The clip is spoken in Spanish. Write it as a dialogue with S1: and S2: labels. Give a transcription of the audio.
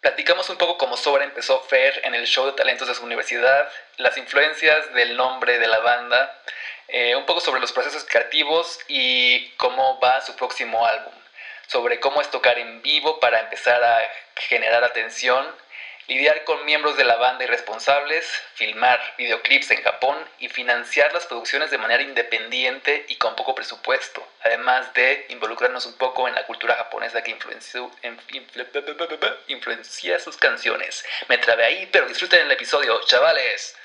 S1: Platicamos un poco cómo Sobra empezó Fer en el show de talentos de su universidad, las influencias del nombre de la banda, eh, un poco sobre los procesos creativos y cómo va su próximo álbum, sobre cómo es tocar en vivo para empezar a generar atención lidiar con miembros de la banda irresponsables, filmar videoclips en Japón y financiar las producciones de manera independiente y con poco presupuesto, además de involucrarnos un poco en la cultura japonesa que influenció, influencia sus canciones. Me trabé ahí, pero disfruten el episodio, chavales.